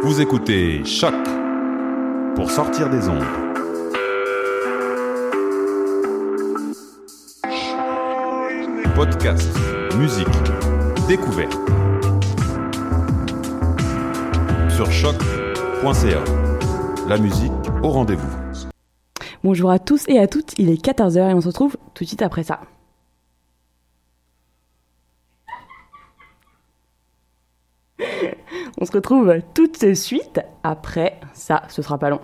Vous écoutez Choc pour sortir des ondes. Podcast, musique, découverte. Sur choc.ca. La musique au rendez-vous. Bonjour à tous et à toutes, il est 14h et on se retrouve tout de suite après ça. On se retrouve tout de suite après ça, ce sera pas long.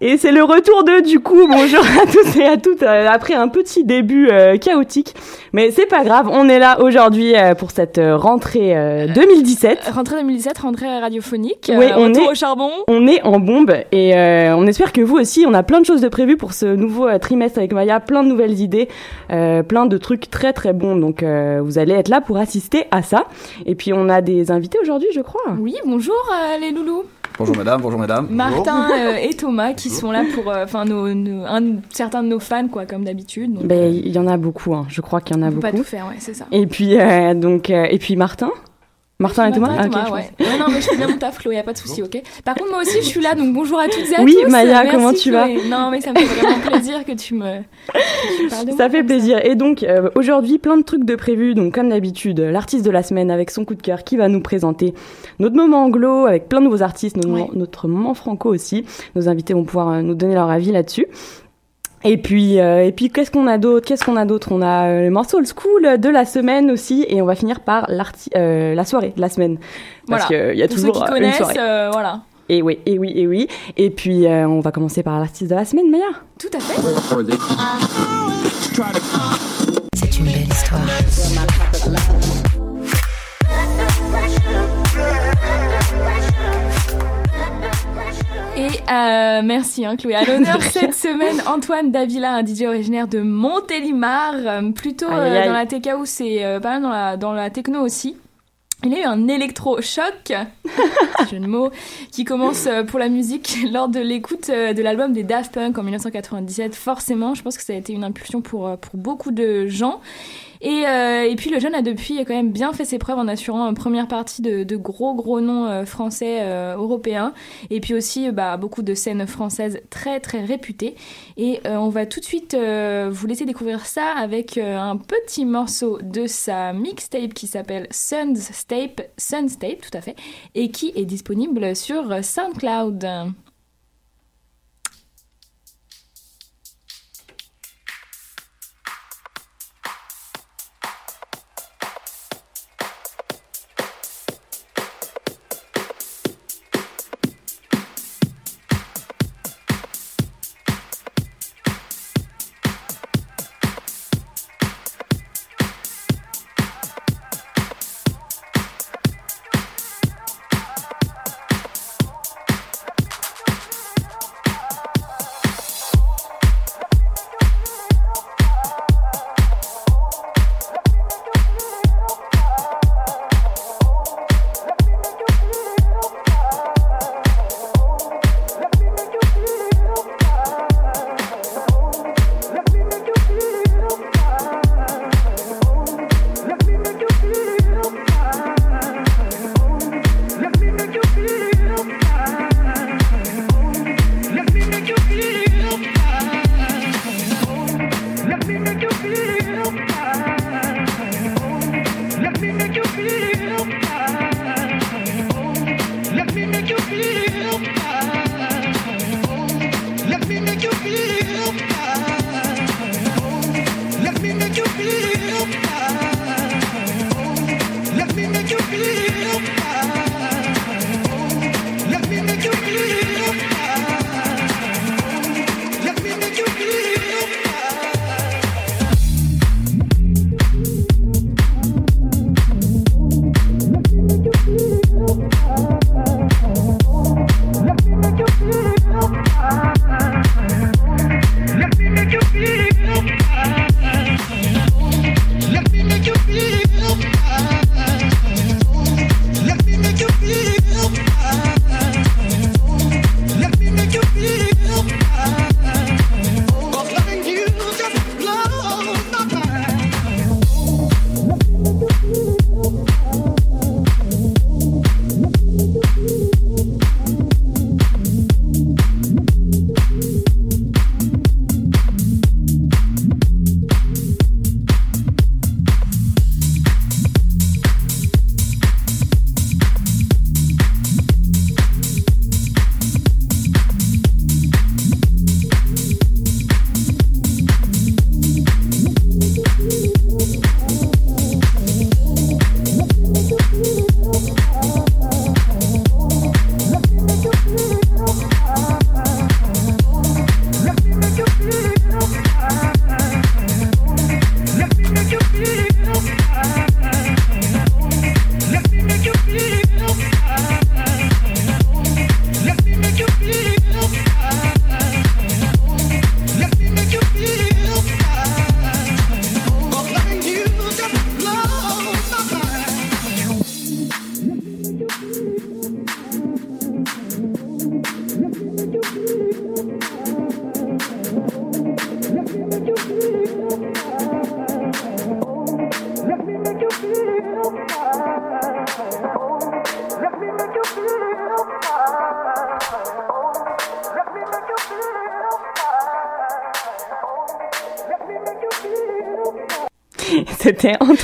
Et c'est le retour de du coup, bonjour à tous et à toutes, euh, après un petit début euh, chaotique. Mais c'est pas grave, on est là aujourd'hui euh, pour cette rentrée euh, 2017. Rentrée 2017, rentrée radiophonique. Oui, on retour est- au charbon. On est en bombe et on espère que vous aussi, on a plein de choses de prévues pour ce nouveau trimestre avec Maya, plein de nouvelles idées, plein de trucs très très bons. Donc vous allez être là pour assister à ça. Et puis on a des invités aujourd'hui, je crois. Oui, bonjour les loulous. Bonjour madame, bonjour madame. Martin euh, et Thomas qui sont là pour, euh, enfin, nos, nos- un, certains de nos fans, quoi, comme d'habitude. Ben il y en a beaucoup, hein. je crois qu'il y en a on peut pas beaucoup. tout faire, ouais, c'est ça. Et puis euh, donc euh, et puis Martin, Martin et Thomas. Martin Ah, ok, Thomas, je ouais. non, mais je fais bien mon taf, Chloé, y a pas de souci, ok. Par contre, moi aussi, je suis là, donc bonjour à toutes et à Oui, tous. Maya, Merci, comment tu vas. Non, mais ça me fait vraiment plaisir que tu me, que tu parles de moi Ça fait comme plaisir. Et donc euh, aujourd'hui, plein de trucs de prévus. Donc comme d'habitude, l'artiste de la semaine avec son coup de cœur qui va nous présenter notre moment anglo avec plein de nouveaux artistes, notre, Ouais. moment, notre moment franco aussi. Nos invités vont pouvoir euh, nous donner leur avis là-dessus. Et puis, euh, et puis qu'est-ce qu'on a d'autre Qu'est-ce qu'on a d'autre? On a euh, le morceau old school de la semaine aussi, et on va finir par l'arti- euh, la soirée de la semaine, parce Voilà. qu'il y a Pour ceux toujours qui euh, une connaissent, soirée. euh, voilà. Et oui, et oui, et oui. Et puis euh, on va commencer par l'artiste de la semaine, Maya. Tout à fait. C'est une belle histoire. Euh, merci hein, Chloé. À l'honneur cette semaine, Antoine Davila, un DJ originaire de Montélimar, euh, plutôt Aïe, euh, aïe, dans la TK ou c'est pas mal dans la, dans la techno aussi. Il a eu un électrochoc, jeu de mots, qui commence pour la musique lors de l'écoute de l'album des Daft Punk en 1997. Forcément, je pense que ça a été une impulsion pour, pour beaucoup de gens. Et, euh, et puis le jeune a depuis quand même bien fait ses preuves en assurant une première partie de, de gros gros noms euh, français euh, européens et puis aussi bah, beaucoup de scènes françaises très très réputées et on va tout de suite vous laisser découvrir ça avec un petit morceau de sa mixtape qui s'appelle Sun's Tape Sun's Tape tout à fait et qui est disponible sur SoundCloud.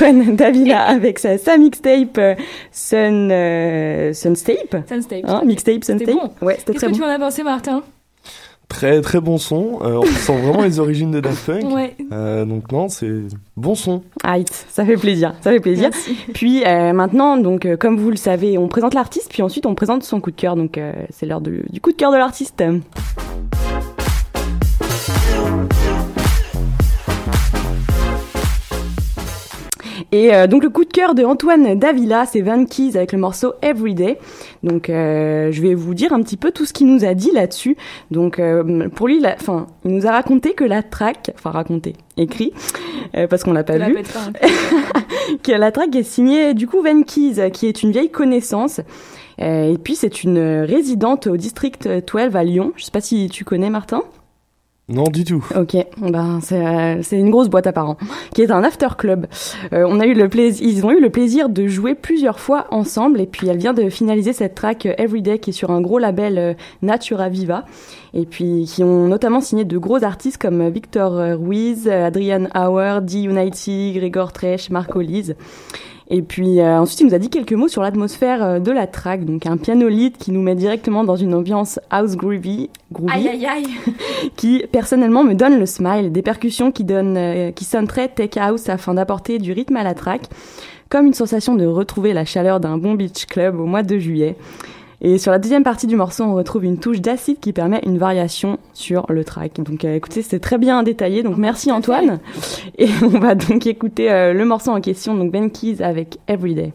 Antoine Davila avec sa, sa mixtape euh, Sun, euh, Sunstape. Sunstape. Hein, mixtape, C'était Sunstape. bon. Ouais, c'était très que bon. tu en as pensé, Martin? Très très bon son. Euh, on sent vraiment les origines de Daft Punk. Ouais. Euh, donc non, c'est bon son. Aïe, ça fait plaisir, ça fait plaisir. Merci. Puis euh, maintenant, donc euh, comme vous le savez, on présente l'artiste, puis ensuite on présente son coup de cœur. Donc euh, c'est l'heure du coup de cœur de l'artiste. Et euh, donc le coup de cœur de Antoine Davila, c'est Van Keys avec le morceau Everyday. Donc euh, je vais vous dire un petit peu tout ce qu'il nous a dit là-dessus. Donc euh, pour lui, la- il nous a raconté que la track, enfin raconté, écrit, parce qu'on l'a pas vu, hein. que la track est signée du coup Van Keys, qui est une vieille connaissance. Et puis c'est une résidente au district 12 à Lyon. Je sais pas si tu connais Martin. Non du tout. Ok, ben c'est euh, une grosse boîte à qui est un after club. Euh, on a eu le plaisir, ils ont eu le plaisir de jouer plusieurs fois ensemble et puis elle vient de finaliser cette track euh, Everyday qui est sur un gros label euh, Natura Viva et puis qui ont notamment signé de gros artistes comme euh, Victor Ruiz, Adrian Hauer, D Unity, Gregor Tresch, Marco Lise. Et puis euh, ensuite, il nous a dit quelques mots sur l'atmosphère euh, de la track, donc un piano lead qui nous met directement dans une ambiance house groovy, groovy Aïe, aïe, aïe. qui personnellement me donne le smile, des percussions qui donnent, euh, qui sonnent très tech house afin d'apporter du rythme à la track, comme une sensation de retrouver la chaleur d'un bon beach club au mois de juillet. Et sur la deuxième partie du morceau, on retrouve une touche d'acide qui permet une variation sur le track. Donc euh, écoutez, c'est très bien détaillé, donc merci Antoine. Et on va donc écouter euh, le morceau en question, donc Ben Keys avec Everyday.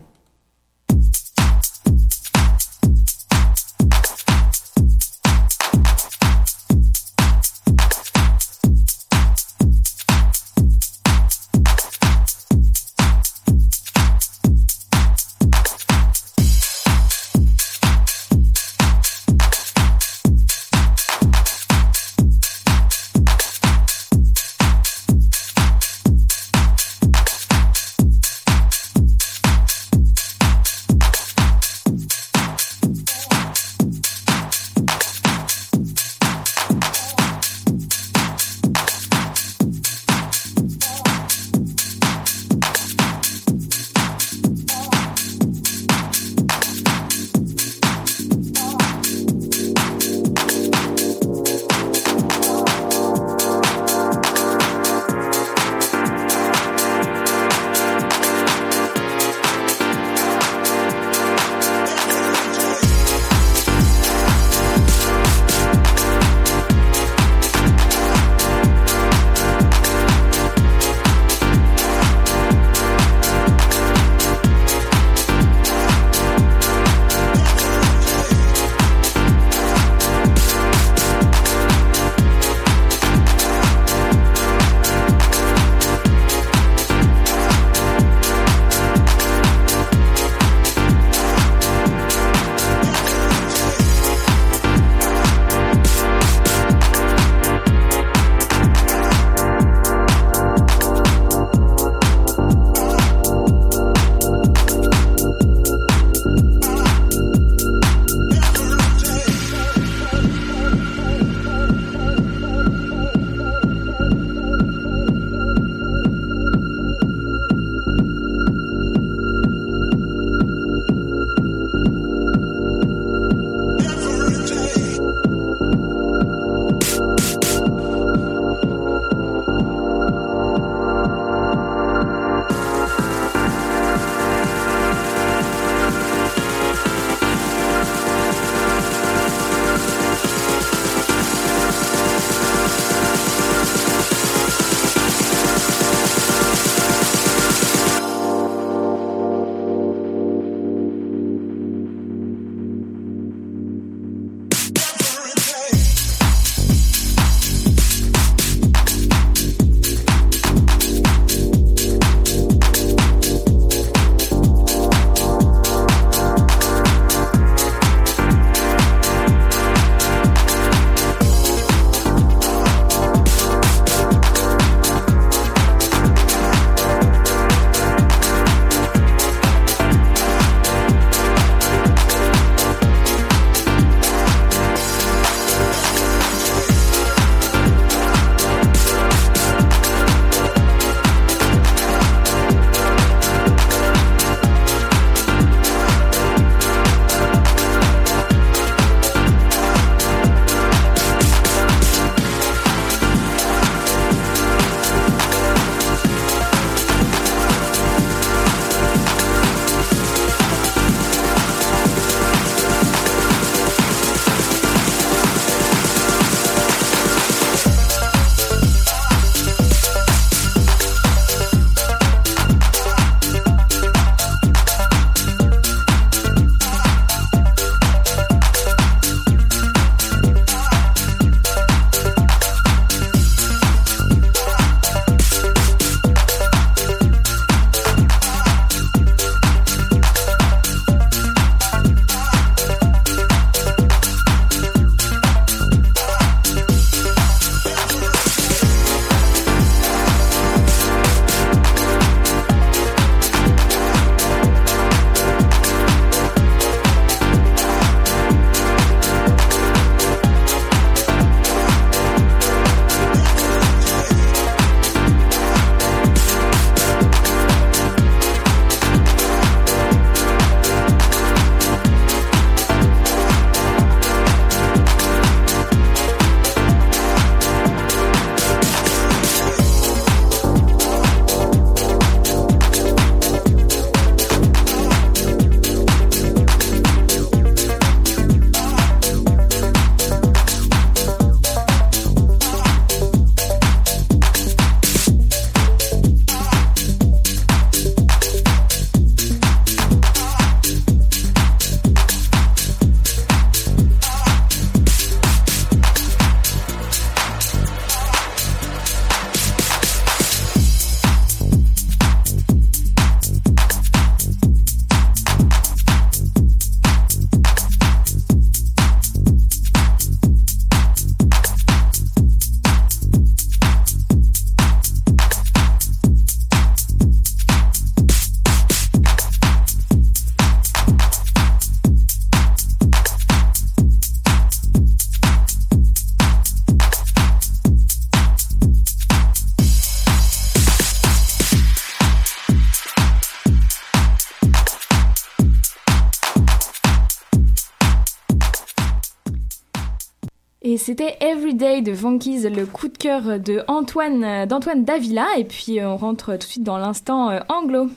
Coup de cœur de Antoine, d'Antoine Davila. Et puis on rentre tout de suite dans l'instant euh, anglo.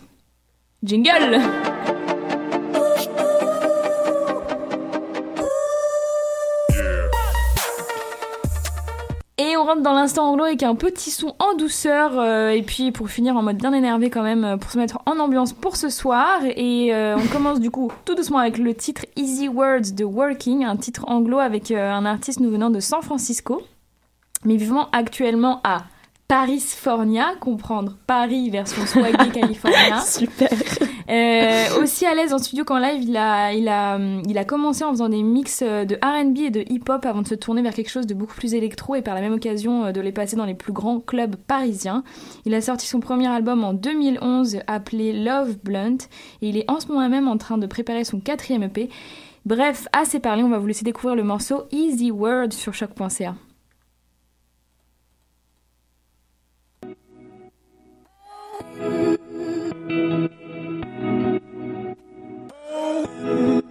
Jingle Et on rentre dans l'instant anglo avec un petit son en douceur euh, et puis pour finir en mode bien énervé quand même euh, pour se mettre en ambiance pour ce soir et euh, on commence du coup tout doucement avec le titre Easy Words de Working, un titre anglo avec euh, un artiste nous venant de San Francisco mais vivant actuellement à Paris-Fornia, comprendre Paris version Swaggy California. Super. Euh, aussi à l'aise en studio qu'en live, il a, il, a, il a commencé en faisant des mix euh, de RB et de hip-hop avant de se tourner vers quelque chose de beaucoup plus électro et par la même occasion euh, de les passer dans les plus grands clubs parisiens. Il a sorti son premier album en 2011 appelé Love Blunt et il est en ce moment même en train de préparer son quatrième EP. Bref, assez parlé, on va vous laisser découvrir le morceau Easy Word sur choc.ca. Oh.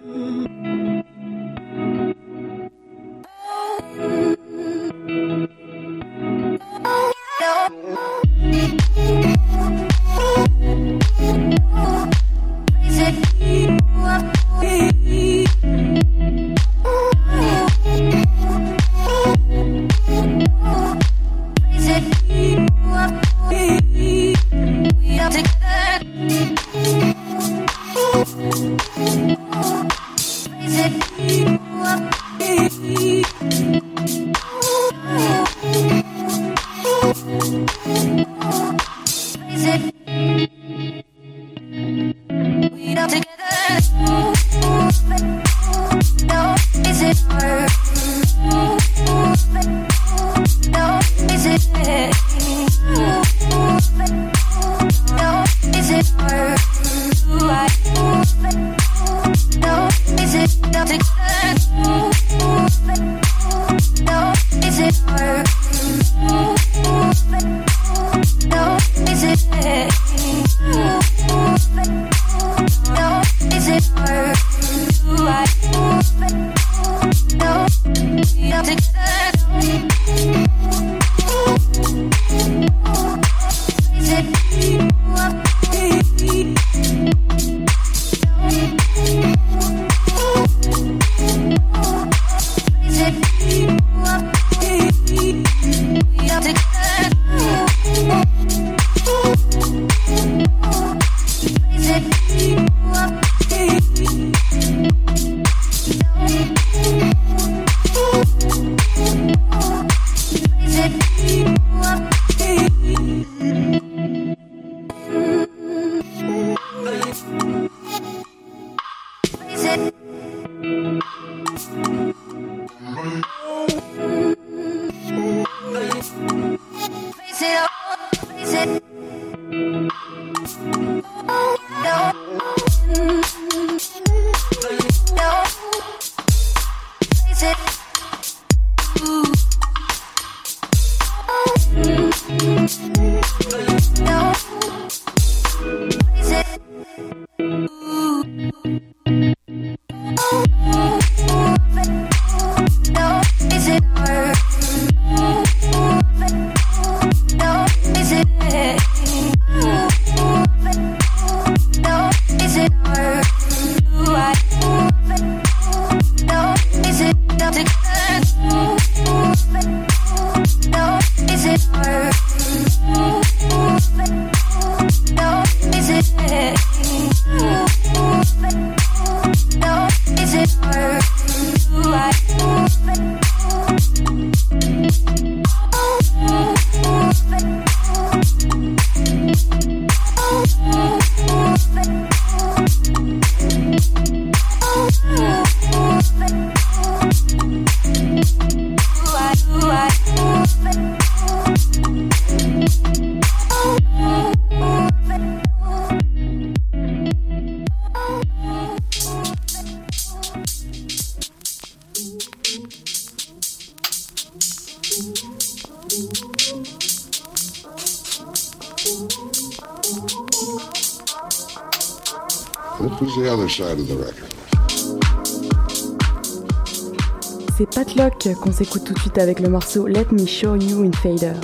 Qu'on s'écoute tout de suite avec le morceau Let Me Show You in Fader.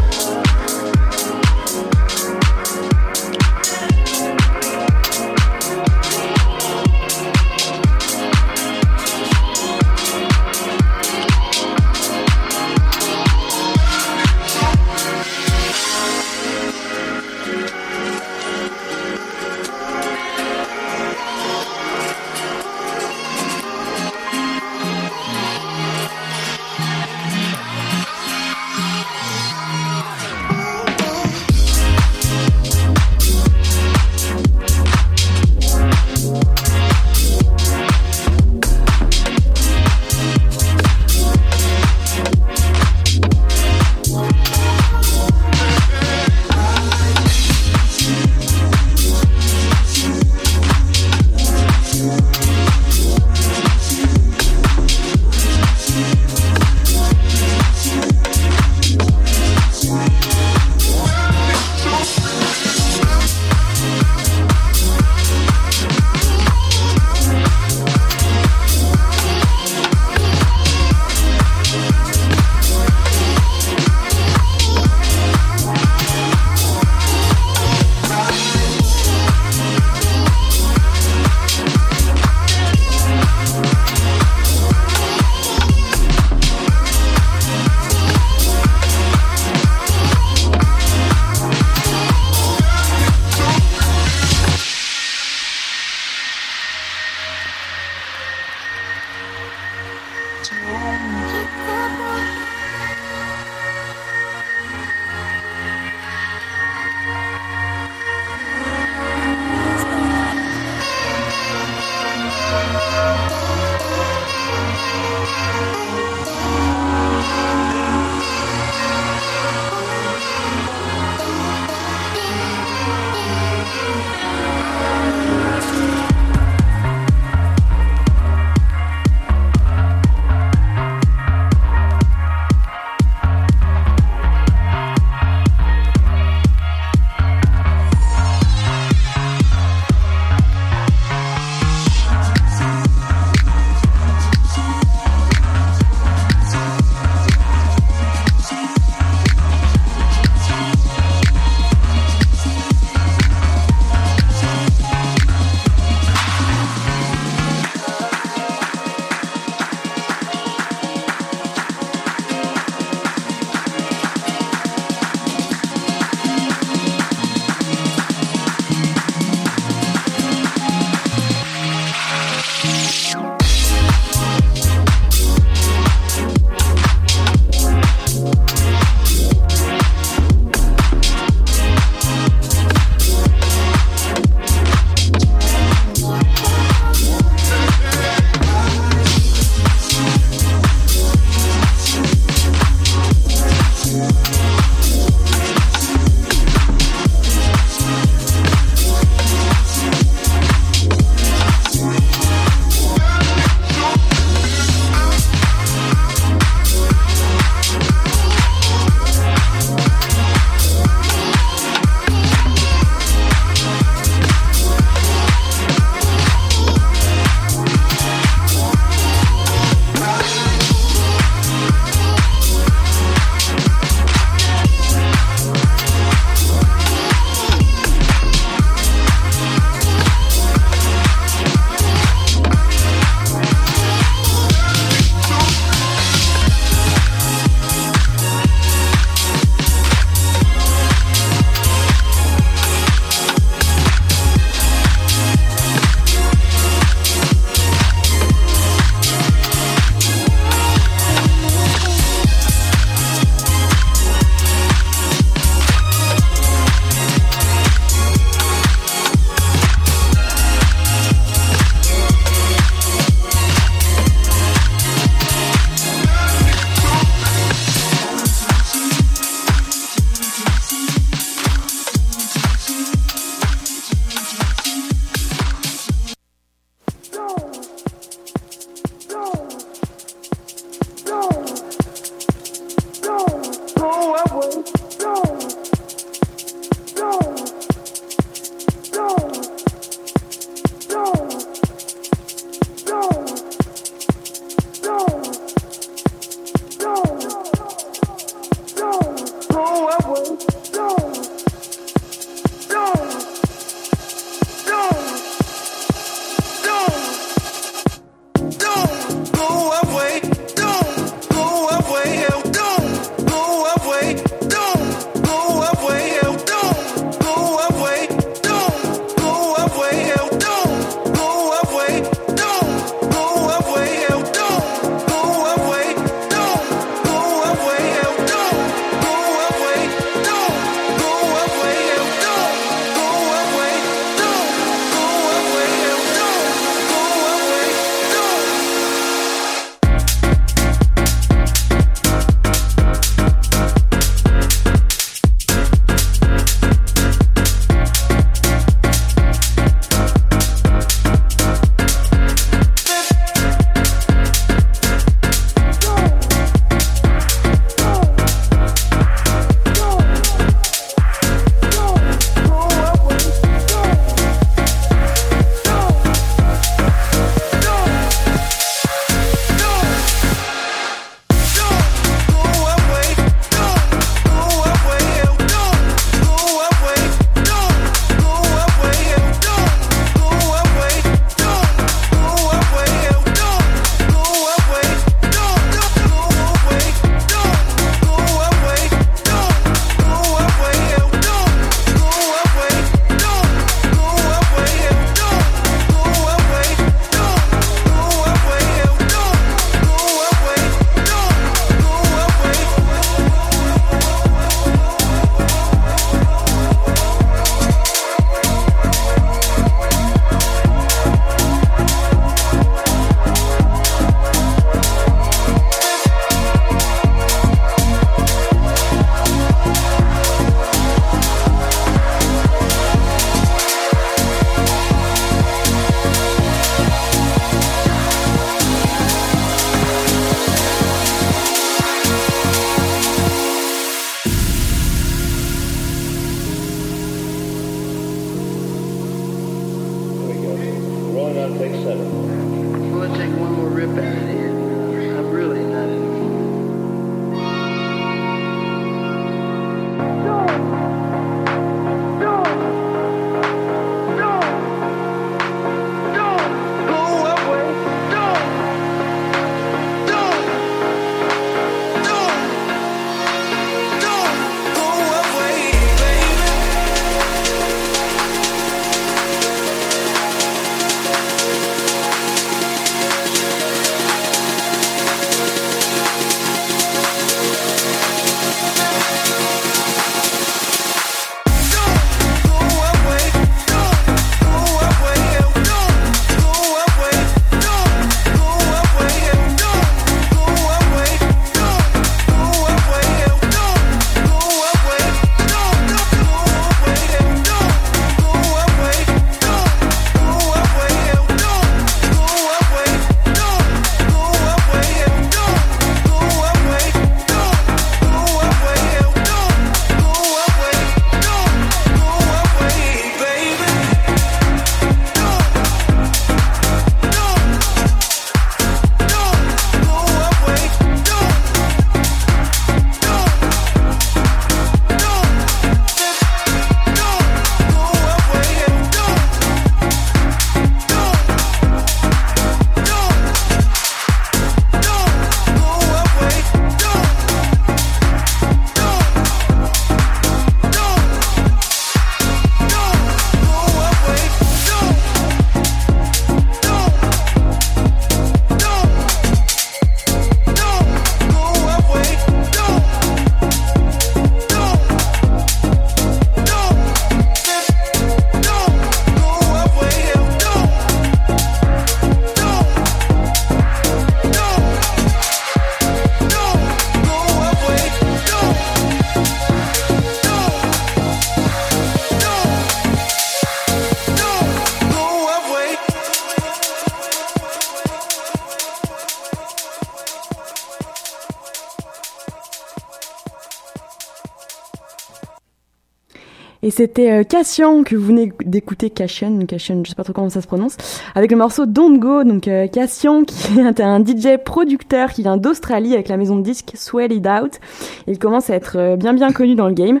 C'était euh, Cassian que vous venez d'écouter, Cassian, Cassian, je sais pas trop comment ça se prononce, avec le morceau Don't Go. Donc euh, Cassian qui est un DJ producteur qui vient d'Australie avec la maison de disques Sweat It Out. Il commence à être euh, bien bien connu dans le game.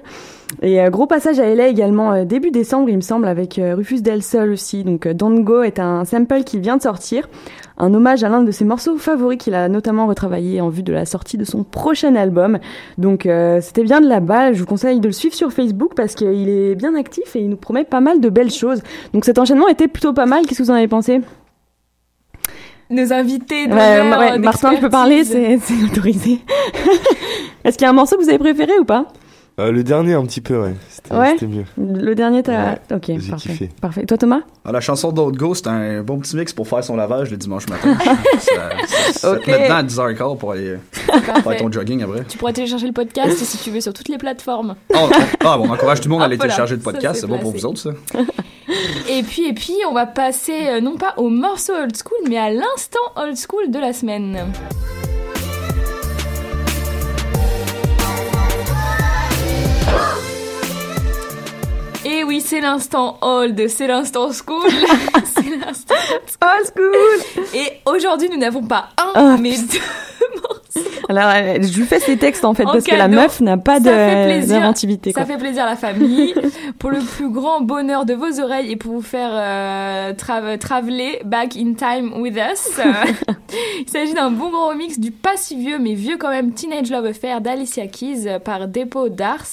Et euh, gros passage à LA également euh, début décembre, il me semble, avec euh, Rufus Del Sol aussi. Donc euh, Don't Go est un sample qui vient de sortir, un hommage à l'un de ses morceaux favoris qu'il a notamment retravaillé en vue de la sortie de son prochain album. Donc euh, c'était bien de la balle. Je vous conseille de le suivre sur Facebook parce qu'il est bien actif et il nous promet pas mal de belles choses. Donc cet enchaînement était plutôt pas mal. Qu'est-ce que vous en avez pensé? Nos invités de Ouais, ouais, Martin, je peux parler, c'est autorisé. Est-ce qu'il y a un morceau que vous avez préféré ou pas? Euh, le dernier, un petit peu, ouais. C'était Ouais? mieux. Le dernier, t'as. ok, j'ai parfait. kiffé. Parfait. Toi, Thomas? Ah, la chanson d'Old Go, c'est un bon petit mix pour faire son lavage le dimanche matin. ça, Ok. dedans à 10h15 pour aller faire ton jogging après. Tu pourras télécharger le podcast si tu veux sur toutes les plateformes. Ah, on, ah, bon, on encourage tout le monde à aller Hop là, télécharger le podcast, c'est bon pour vous autres, ça. Et puis, et puis, on va passer euh, non pas au morceau old school, mais à l'instant old school de la semaine. Oui, c'est l'instant old, c'est l'instant school, c'est l'instant Old school Et aujourd'hui, nous n'avons pas un, Ah, mais deux. Alors, euh, je lui fais ces textes en fait, En parce que la meuf n'a pas Ça fait de- plaisir. d'inventivité. Ça fait plaisir à la famille, pour le plus grand bonheur de vos oreilles et pour vous faire euh, tra- traveler back in time with us. Euh, Il s'agit d'un bon gros remix du pas si vieux mais vieux quand même Teenage Love Affair d'Alicia Keys euh, par Dépôt d'Ars.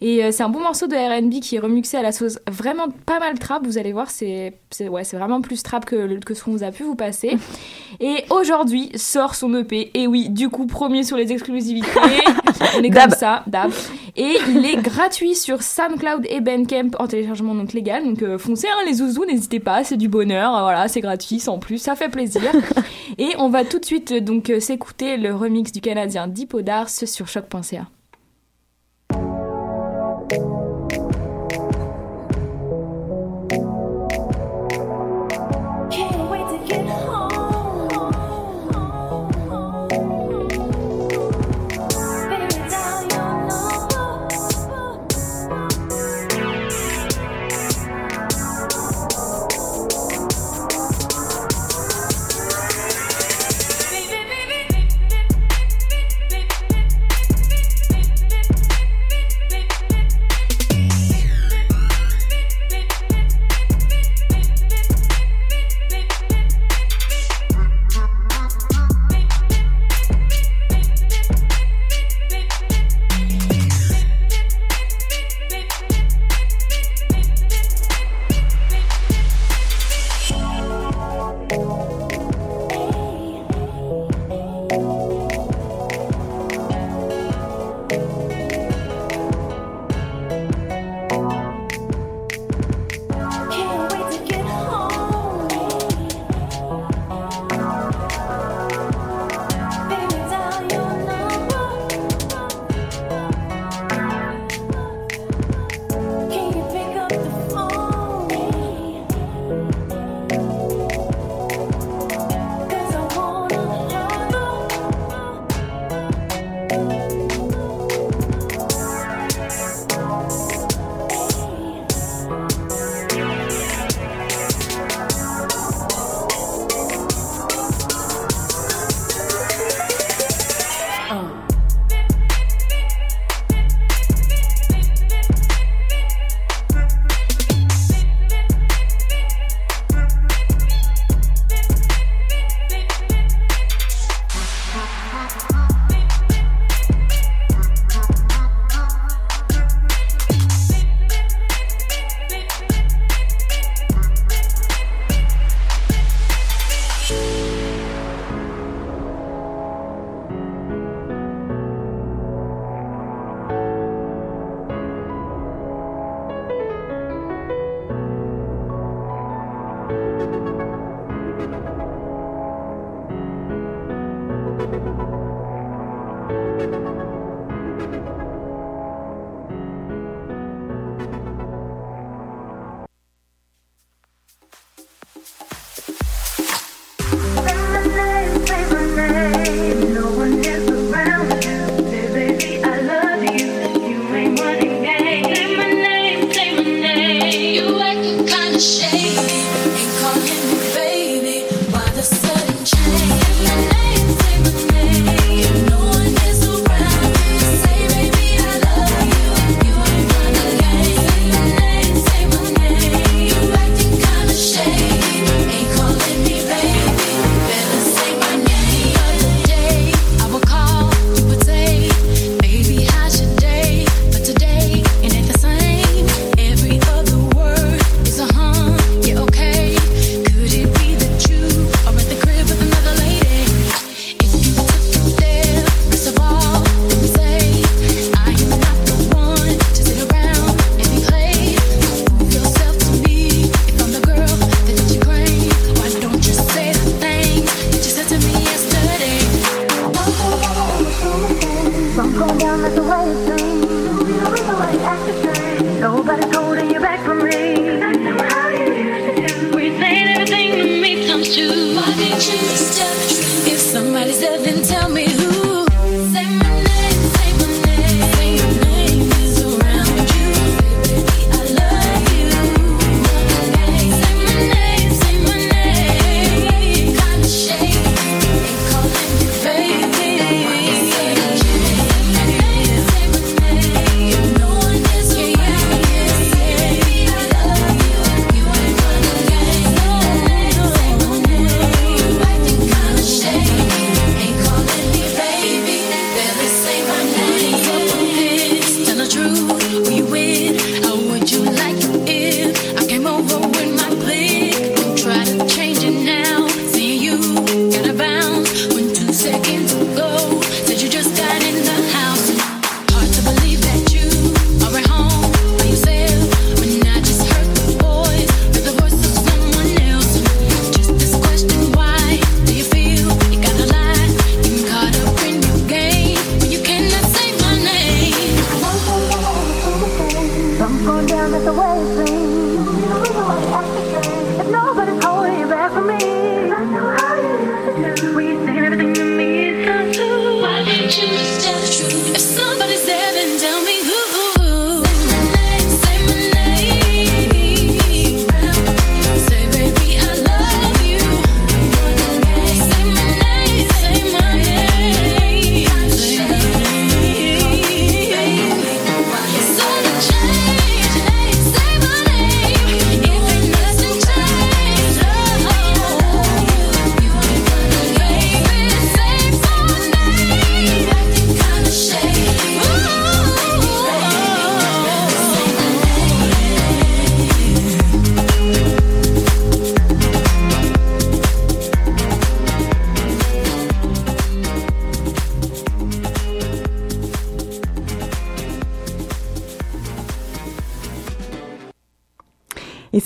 Et euh, c'est un bon morceau de R&B qui est remixé à la sauce vraiment pas mal trap. Vous allez voir, c'est ouais, vraiment plus trap que, ce qu'on vous a pu vous passer. Et aujourd'hui sort son EP. Et oui, du coup, premier sur les exclusivités. On est comme ça, dab. Et il est gratuit sur SoundCloud et Bandcamp en téléchargement donc légal. Donc euh, foncez, hein, les zouzous, n'hésitez pas, c'est du bonheur. Voilà, c'est gratuit, sans plus, ça fait plaisir. et on va tout de suite euh, donc euh, s'écouter le remix du Canadien Dipo Dars sur choc.ca.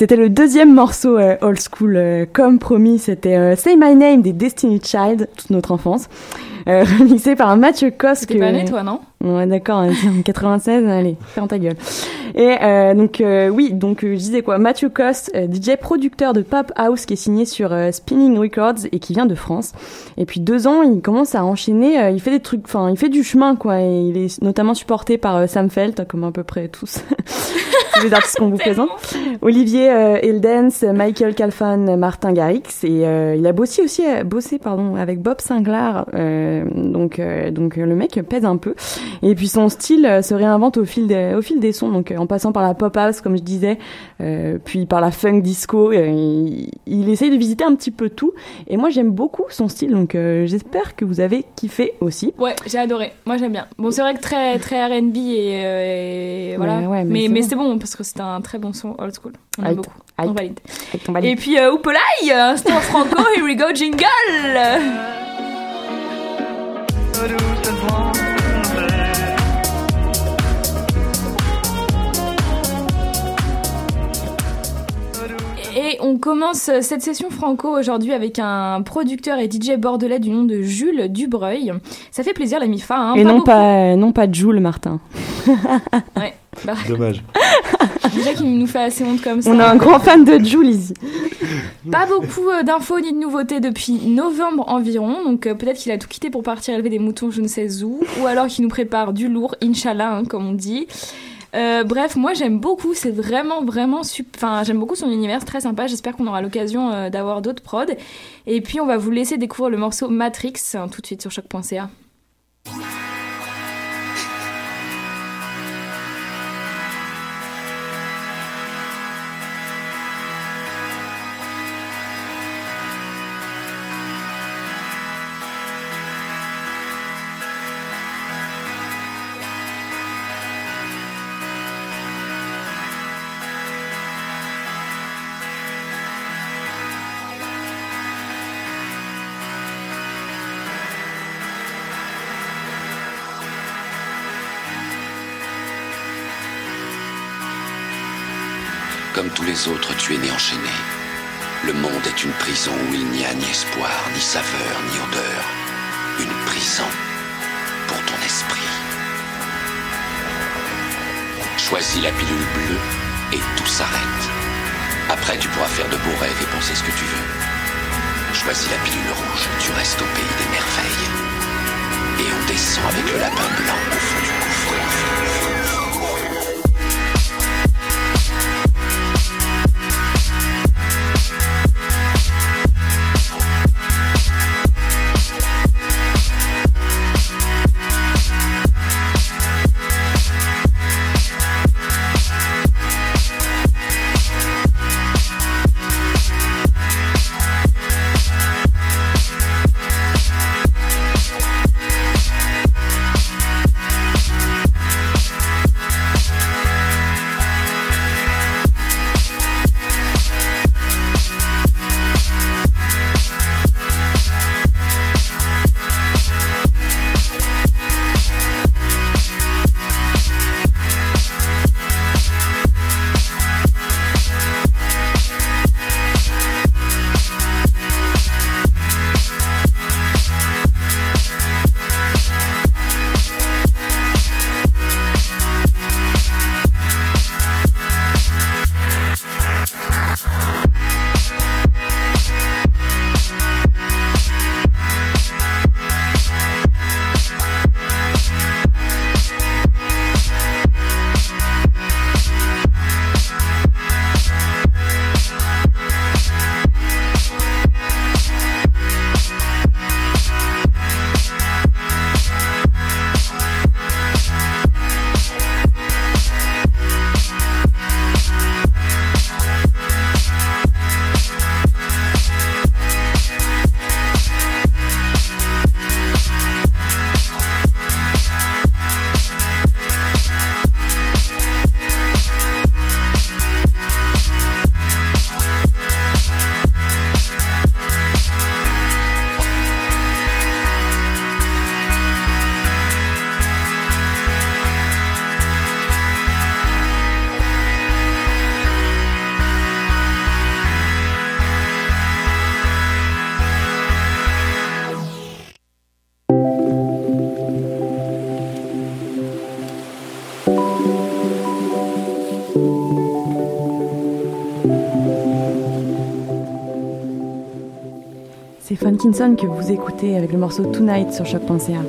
c'était le deuxième morceau euh, old school, euh, comme promis, c'était euh, Say My Name des Destiny Child, toute notre enfance, euh, remixé par Mathieu Cos. T'es pas né, toi, non? Ouais, d'accord, hein, en 96, allez, ferme ta gueule. Et euh, donc, euh, oui, donc euh, je disais quoi, Mathieu Cos, euh, DJ producteur de Pop House qui est signé sur euh, Spinning Records et qui vient de France. Et puis deux ans, il commence à enchaîner, euh, il fait des trucs, enfin, il fait du chemin, quoi. Et il est notamment supporté par Sam Felt, comme à peu près tous. les artistes qu'on vous présente. Olivier euh, Eldens, Michael Calfan, Martin Garrix et euh, il a bossé aussi bossé pardon avec Bob Sinclair euh, donc euh, donc le mec pèse un peu et puis son style euh, se réinvente au fil des au fil des sons donc euh, en passant par la pop house comme je disais euh, puis par la funk disco euh, il, il essaye de visiter un petit peu tout et moi j'aime beaucoup son style donc euh, j'espère que vous avez kiffé aussi Ouais, j'ai adoré. Moi, j'aime bien. Bon, c'est vrai que très, très R&B et, euh, et voilà. Ouais, ouais, mais mais c'est mais bon. c'est bon parce que c'est un très bon son old school. On aime Aïe, beaucoup. aïe. On valide. avec ton valide. Et puis, euh, Oupolaï, instant franco, here we go, jingle Et on commence cette session franco aujourd'hui avec un producteur et DJ bordelais du nom de Jules Dubreuil. Ça fait plaisir la MIFA. Hein, et non beaucoup. pas non pas Jules Martin Ouais, bah, Dommage. déjà qu'il nous fait assez honte comme ça. on a un grand fan de Jules ici Pas beaucoup euh, d'infos ni de nouveautés depuis novembre environ, donc euh, peut-être qu'il a tout quitté pour partir élever des moutons je ne sais où, ou alors qu'il nous prépare du lourd, Inch'Allah, hein, comme on dit. Euh, bref, moi j'aime beaucoup, c'est vraiment vraiment super. Enfin, j'aime beaucoup son univers, très sympa. J'espère qu'on aura l'occasion euh, d'avoir d'autres prods. Et puis on va vous laisser découvrir le morceau Matrix hein, tout de suite sur choc.ca. les autres, tu es né enchaîné. Le monde est une prison où il n'y a ni espoir, ni saveur, ni odeur. Une prison pour ton esprit. Choisis la pilule bleue et tout s'arrête. Après, tu pourras faire de beaux rêves et penser ce que tu veux. Choisis la pilule rouge, tu restes au pays des merveilles. Et on descend avec le lapin blanc Funkinson que vous écoutez avec le morceau Tonight sur choc.ca.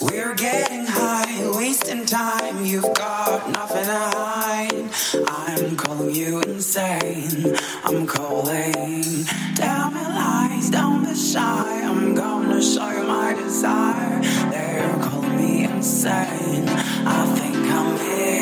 We're getting high, wasting time. You've got nothing to hide. I'm calling you insane. I'm calling. Tell me lies, don't be shy. I'm gonna show you my desire. They're calling me insane. I think I'm in.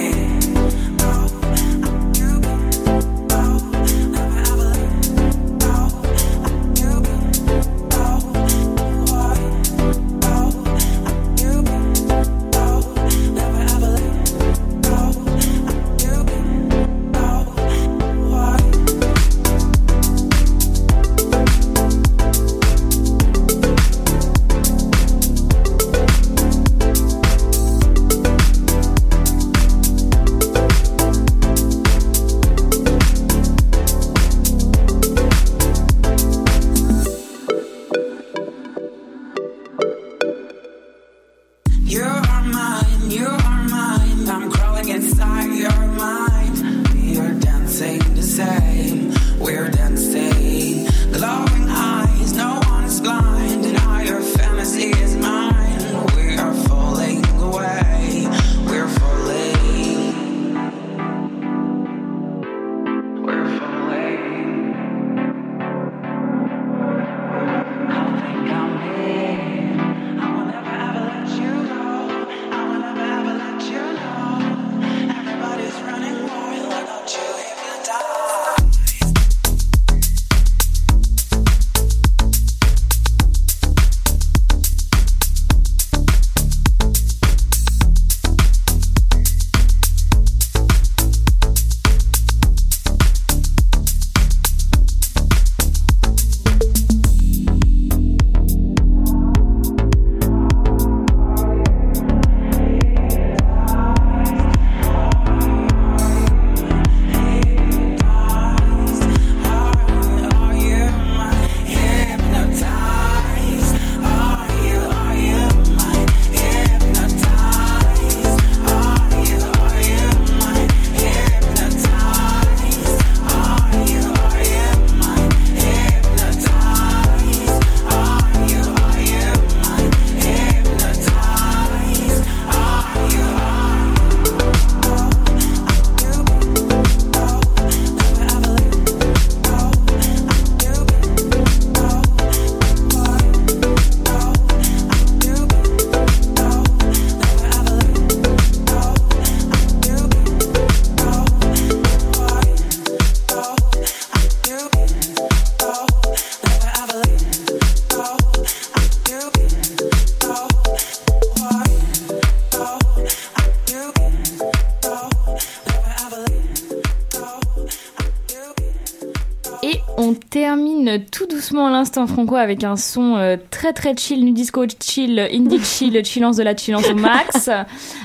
L'instant franco avec un son euh, très très chill, nu disco chill, indie chill, chillance de la chillance au max,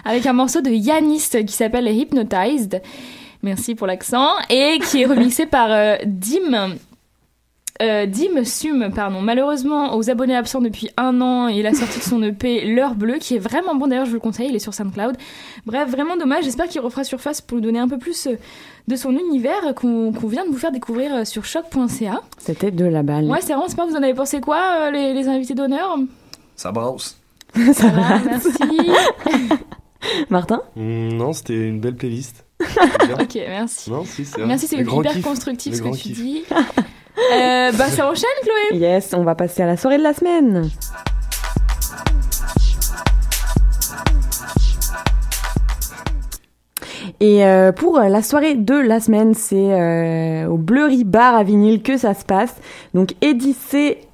avec un morceau de Yanis qui s'appelle Hypnotized. Merci pour l'accent. Et qui est remixé par euh, Dim. Euh, Dim Sum, pardon. Malheureusement, aux abonnés absents depuis un an, il a sorti de son EP L'heure bleue, qui est vraiment bon. D'ailleurs, je vous le conseille, il est sur SoundCloud. Bref, vraiment dommage. J'espère qu'il refera surface pour nous donner un peu plus euh, de son univers qu'on vient de vous faire découvrir euh, sur choc.ca. C'était de la balle. Ouais, c'est vraiment sympa. Vous en avez pensé quoi, euh, les, les invités d'honneur? Ça brasse. Ça va, merci. Martin? Mm, Non, c'était une belle playlist. ok, merci. Non, si. Merci, c'est hyper kiff. constructif Le ce que tu kiff. dis. Euh, bah, ça enchaîne, Chloé Yes, on va passer à la soirée de la semaine. Et euh, pour la soirée de la semaine, c'est euh, au Bleury Bar à vinyle que ça se passe. Donc Eddie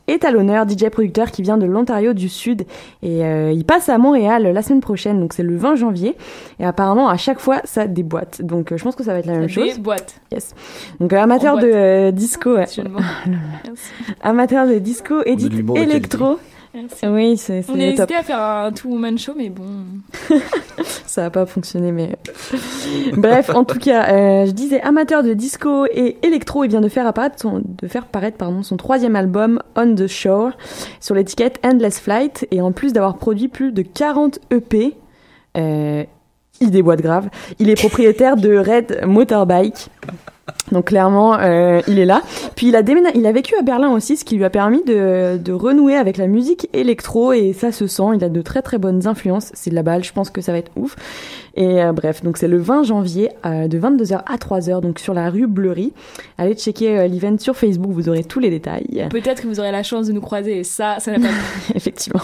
est à l'honneur, DJ producteur qui vient de l'Ontario du Sud et euh, il passe à Montréal la semaine prochaine, donc c'est le 20 janvier. Et apparemment à chaque fois ça déboîte, donc euh, je pense que ça va être la même Des chose. boîtes. Yes. Donc euh, amateur de boîte. euh, disco, amateur de disco, l'humour de électro. Merci. Oui, c'est On top. hésité à faire un two-woman show, mais bon. Ça a pas fonctionné, mais bref, en tout cas, euh, je disais amateur de disco et électro, il vient de faire apparaître son, de faire paraître pardon son troisième album On the Shore sur l'étiquette Endless Flight et en plus d'avoir produit plus de 40 EP, euh, il déboîte grave. Il est propriétaire de Red Motorbike. Donc clairement, euh, il est là. Puis il a déménagé, il a vécu à Berlin aussi, ce qui lui a permis de, de renouer avec la musique électro et ça se sent. Il a de très très bonnes influences. C'est de la balle, je pense que ça va être ouf. Et euh, bref, donc c'est le 20 janvier euh, de 22h à 3h, donc sur la rue Bleury. Allez checker l'event sur Facebook, vous aurez tous les détails. Peut-être que vous aurez la chance de nous croiser et ça, ça n'a pas Effectivement.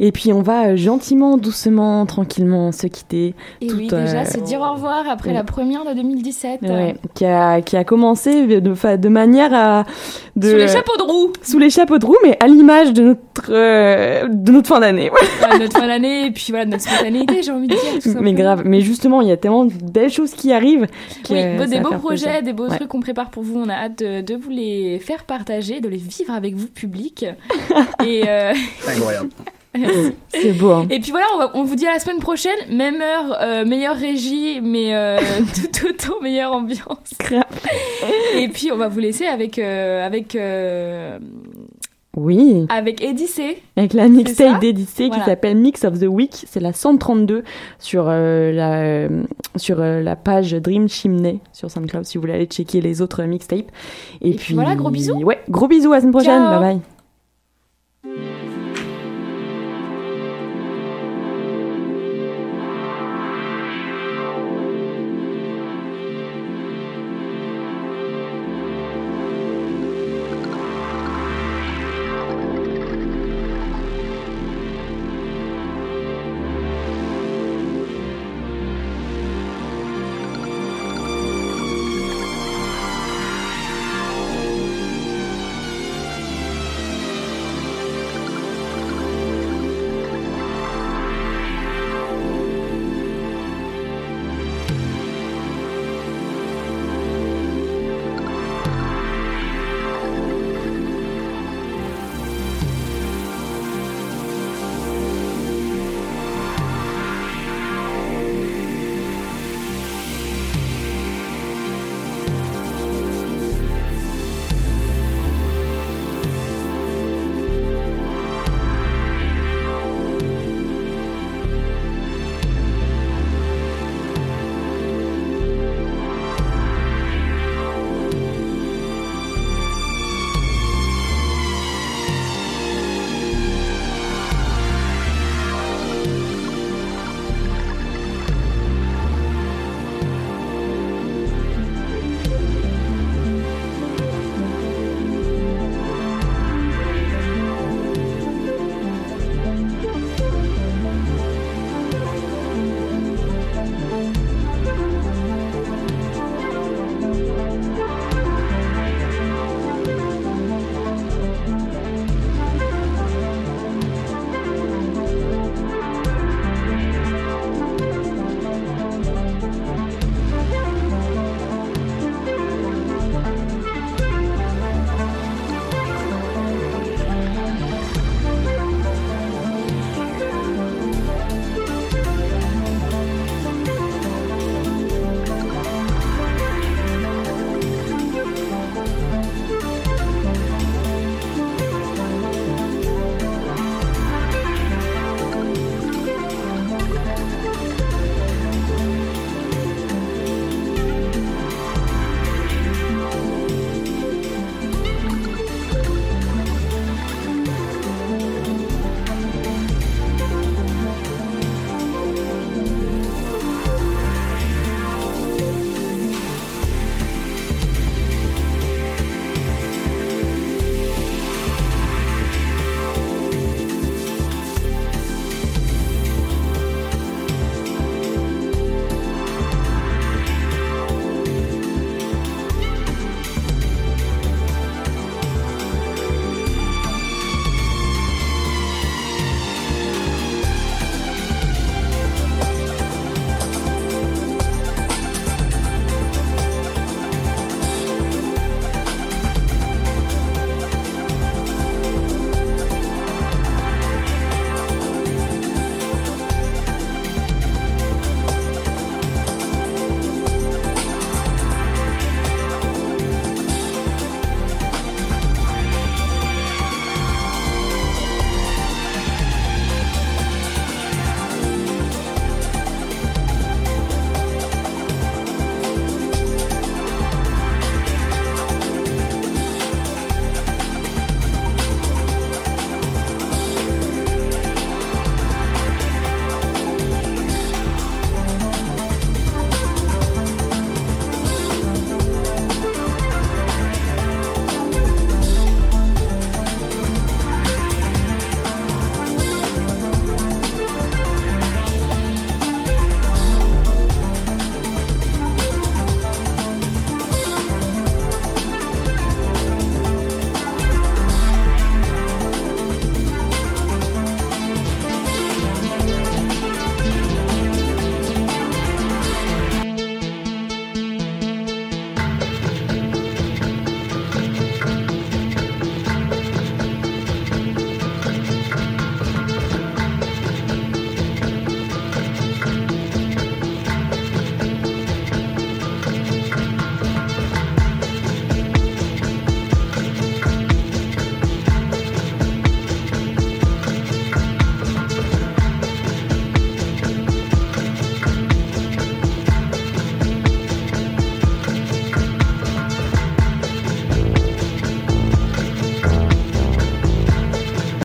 Et puis on va euh, gentiment, doucement, tranquillement se quitter. Et Tout, oui, déjà, euh, se dire au revoir après oui. la première de 2017. Ouais, qui a qui a commencé de manière à de Sous les chapeaux de roue sous les chapeaux de roue, mais à l'image de notre euh, de notre fin d'année. ouais. Ouais, notre fin d'année et puis voilà, notre spontanéité, j'ai envie de dire. tout mais grave. Mais justement, il y a tellement de belles choses qui arrivent. Oui, des beaux projets, plaisir. des beaux Ouais. trucs qu'on prépare pour vous. On a hâte de, de vous les faire partager, de les vivre avec vous, public. et, euh, Incroyable. C'est beau. Hein. et puis voilà, on, va- on vous dit à la semaine prochaine. Même heure, euh, meilleure régie, mais euh, tout autant meilleure ambiance. et puis on va vous laisser avec avec avec euh, Oui. avec Eddie C. Avec la mixtape d'Edicé Voilà. qui s'appelle Mix of the Week, c'est la 132 sur euh, la euh, sur euh, la page Dream Chimney sur SoundCloud si vous voulez aller checker les autres mixtapes. Et, puis voilà, gros bisous. Ouais, gros bisous à la semaine prochaine. Ciao. Bye bye.